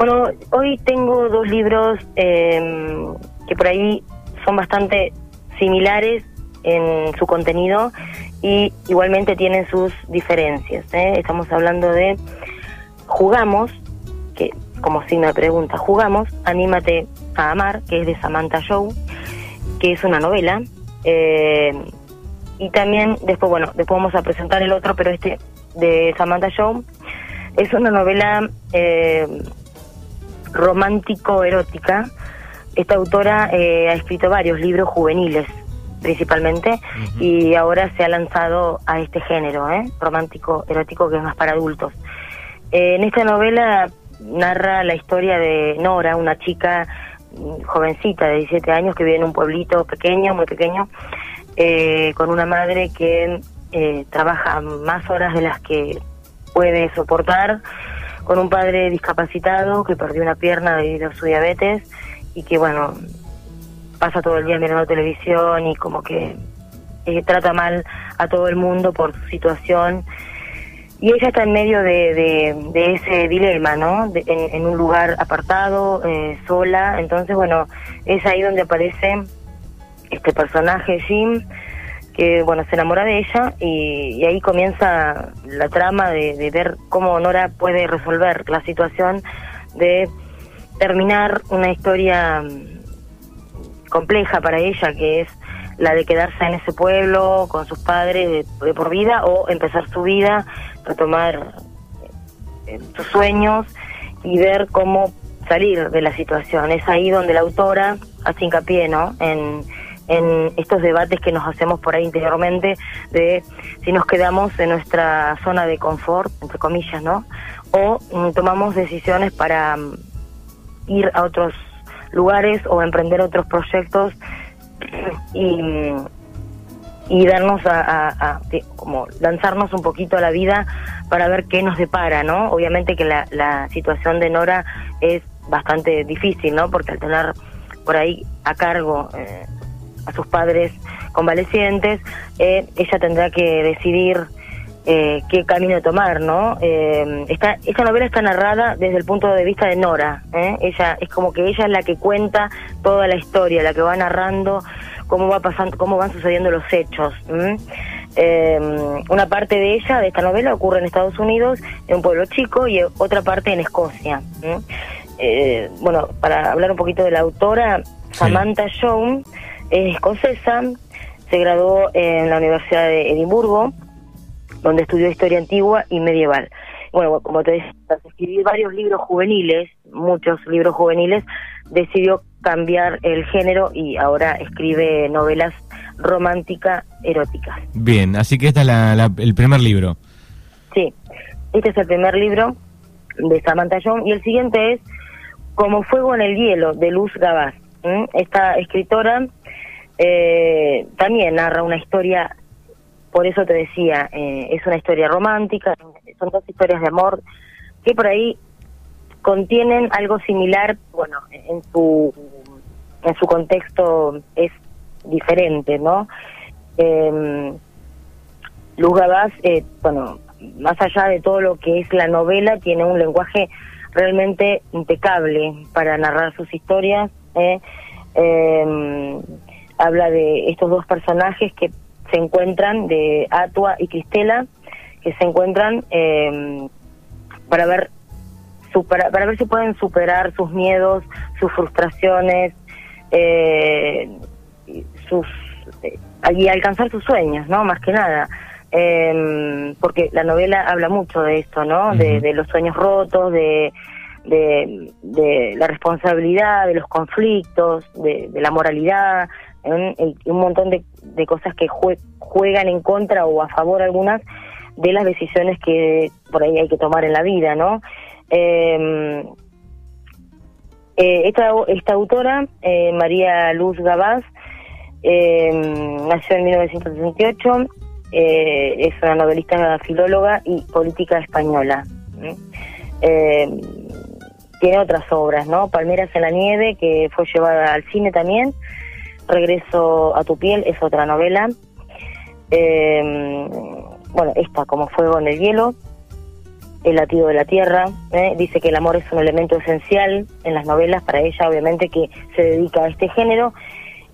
Bueno, hoy tengo dos libros eh, que por ahí son bastante similares en su contenido y igualmente tienen sus diferencias. ¿eh? Estamos hablando de Jugamos, que como signo de pregunta, Jugamos, Anímate a Amar, que es de Samantha Joe, que es una novela. Eh, y también, después, bueno, después vamos a presentar el otro, pero este de Samantha Joe es una novela eh, romántico-erótica. Esta autora eh, ha escrito varios libros juveniles, principalmente, y ahora se ha lanzado a este género, ¿eh? romántico-erótico, que es más para adultos. Eh, en esta novela narra la historia de Nora, una chica mm, jovencita de 17 años que vive en un pueblito pequeño, muy pequeño, eh, con una madre que eh, trabaja más horas de las que puede soportar, con un padre discapacitado que perdió una pierna debido a su diabetes y que, bueno, pasa todo el día mirando televisión y como que eh, trata mal a todo el mundo por su situación. Y ella está en medio de, de, ese dilema, ¿no? en, un lugar apartado, eh, sola. Entonces, bueno, es ahí donde aparece este personaje, Jim, que, bueno, se enamora de ella y, ahí comienza la trama de, de ver cómo Nora puede resolver la situación de terminar una historia compleja para ella, que es la de quedarse en ese pueblo con sus padres de, por vida o empezar su vida, retomar eh, sus sueños y ver cómo salir de la situación. Es ahí donde la autora hace hincapié, ¿no? En, en estos debates que nos hacemos por ahí interiormente de si nos quedamos en nuestra zona de confort, entre comillas, ¿no? O mm, tomamos decisiones para mm, ir a otros lugares o emprender otros proyectos y, y darnos a, como lanzarnos un poquito a la vida para ver qué nos depara, ¿no? Obviamente que la, la situación de Nora es bastante difícil, ¿no? Porque al tener por ahí a cargo eh, a sus padres convalecientes, eh, ella tendrá que decidir eh, qué camino tomar, ¿no? Eh, esta, esta novela está narrada desde el punto de vista de Nora, ¿eh? ella es como que ella es la que cuenta toda la historia, la que va narrando cómo va pasando, cómo van sucediendo los hechos. Eh, una parte de ella, de esta novela, ocurre en Estados Unidos, en un pueblo chico, y otra parte en Escocia. bueno, para hablar un poquito de la autora, Samantha es escocesa, se graduó en la Universidad de Edimburgo donde estudió historia antigua y medieval. Bueno, como te decía, escribir varios libros juveniles, muchos libros juveniles, decidió cambiar el género y ahora escribe novelas románticas eróticas. Bien, así que este es el primer libro. Sí, este es el primer libro de Samantha Young y el siguiente es Como Fuego en el Hielo, de Luz Gabás. Esta escritora eh, también narra una historia por eso te decía, eh, es una historia romántica, son dos historias de amor que por ahí contienen algo similar, bueno, en su en su contexto es diferente, ¿no? Eh, Luz Gabás, eh, bueno, más allá de todo lo que es la novela, tiene un lenguaje realmente impecable para narrar sus historias. Eh, em, habla de estos dos personajes que se encuentran de Atua y Cristela, que se encuentran eh, para ver para, ver si pueden superar sus miedos, sus frustraciones, eh, sus eh, y alcanzar sus sueños, ¿no? Más que nada. Eh, porque la novela habla mucho de esto, ¿no? de, los sueños rotos, de, de, la responsabilidad, de los conflictos, de, la moralidad, un, montón de, cosas que juegan en contra o a favor algunas de las decisiones que por ahí hay que tomar en la vida, ¿no? Em, eh, esta, esta autora, eh, María Luz Gabás, em, nació en 1968, eh, es una novelista filóloga y política española. Em, tiene otras obras, ¿no? Palmeras en la nieve, que fue llevada al cine también, Regreso a tu piel es otra novela. Eh, bueno, esta como Fuego en el hielo. El latido de la tierra, ¿eh? dice que el amor es un elemento esencial en las novelas para ella, obviamente que se dedica a este género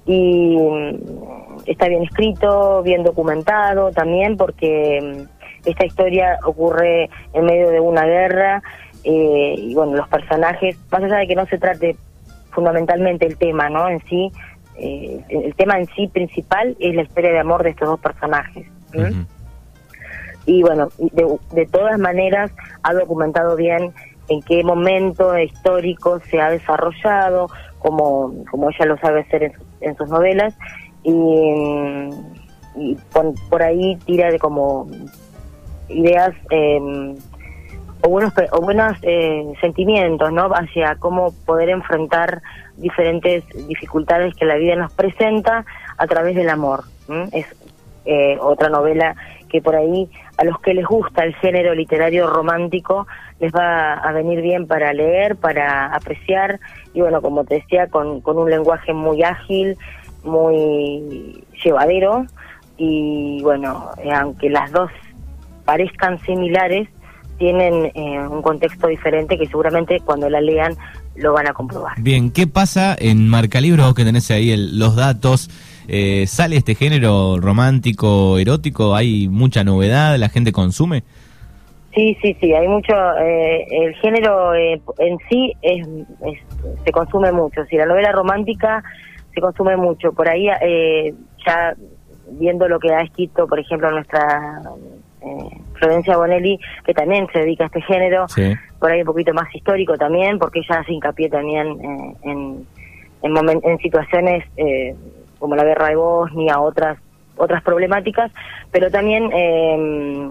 y mm, está bien escrito, bien documentado también porque mm, esta historia ocurre en medio de una guerra eh, y bueno, los personajes, más allá de que no se trate fundamentalmente el tema, ¿no? En sí, eh, el tema en sí principal es la historia de amor de estos dos personajes. Y bueno, de, todas maneras ha documentado bien en qué momento histórico se ha desarrollado, como, como ella lo sabe hacer en, sus novelas, y, por, ahí tira de como ideas eh, o buenos, o buenos eh, sentimientos, ¿no? Hacia cómo poder enfrentar diferentes dificultades que la vida nos presenta a través del amor. Es eh, otra novela que por ahí a los que les gusta el género literario romántico les va a venir bien para leer, para apreciar y bueno, como te decía, con, con un lenguaje muy ágil, muy llevadero y bueno, eh, aunque las dos parezcan similares, tienen eh, un contexto diferente que seguramente cuando la lean lo van a comprobar. Bien, ¿qué pasa en Marca Libros que tenés ahí los datos? Eh, ¿Sale este género romántico, erótico? ¿Hay mucha novedad? ¿La gente consume? Sí, sí, sí, hay mucho. Eh, el género en sí es, se consume mucho. Si la novela romántica se consume mucho. Por ahí, ya viendo lo que ha escrito, por ejemplo, nuestra eh, Florencia Bonelli, que también se dedica a este género, por ahí un poquito más histórico también, porque ella hace hincapié también eh, en, en, situaciones eh, como la guerra de Bosnia, otras, otras problemáticas, pero también eh,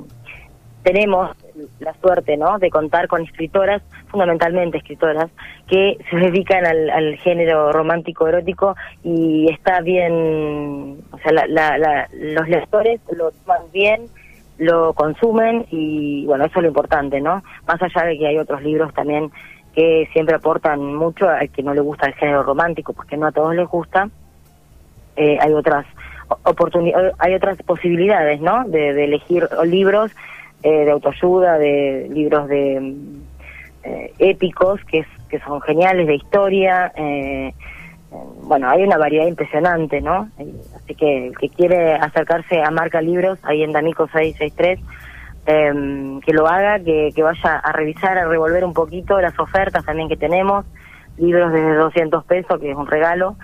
tenemos la suerte ¿no? de contar con escritoras, fundamentalmente escritoras, que se dedican al, al género romántico erótico y está bien, o sea, los lectores lo toman bien lo consumen y bueno, eso es lo importante, ¿no? Más allá de que hay otros libros también que siempre aportan mucho al que no le gusta el género romántico, porque no a todos les gusta, eh, hay otras oportunidades, hay otras posibilidades, ¿no? De, elegir libros eh, de autoayuda, de libros de eh, épicos que, que son geniales, de historia, eh, bueno, hay una variedad impresionante, ¿no? Así que el que quiere acercarse a Marca Libros, ahí en Danico 663, eh, que lo haga, que, vaya a revisar, a revolver un poquito las ofertas también que tenemos, libros desde 200 pesos, que es un regalo,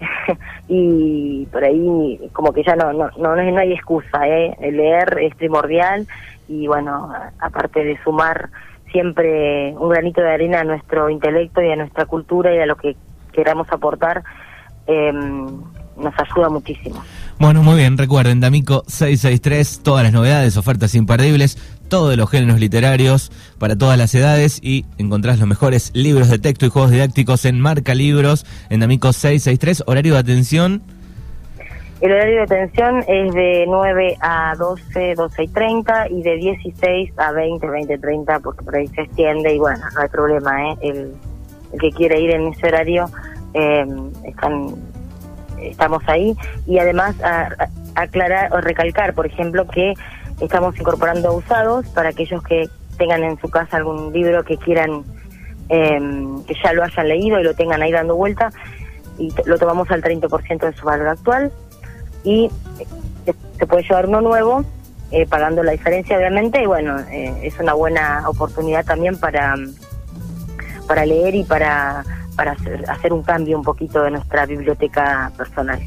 y por ahí como que ya no, no, no, no hay excusa, ¿eh? El leer es primordial y bueno, aparte de sumar siempre un granito de arena a nuestro intelecto y a nuestra cultura y a lo que queramos aportar, eh, nos ayuda muchísimo. Bueno, muy bien, recuerden, D'Amico 663, todas las novedades, ofertas imperdibles, todos los géneros literarios para todas las edades y encontrás los mejores libros de texto y juegos didácticos en Marca Libros, en D'Amico 663, horario de atención. El horario de atención es de 9 a 12, 12 y 30 y de 16 a 20, 20 y 30 porque por ahí se extiende y bueno, no hay problema, ¿eh? El, el que quiere ir en ese horario, eh, están, estamos ahí. Y además aclarar o recalcar, por ejemplo, que estamos incorporando usados para aquellos que tengan en su casa algún libro que quieran, em, que ya lo hayan leído y lo tengan ahí dando vuelta, y lo tomamos al 30% de su valor actual. Y eh, se puede llevar uno nuevo, eh, pagando la diferencia obviamente, y bueno, es una buena oportunidad también para para leer y para, para hacer, un cambio un poquito de nuestra biblioteca personal.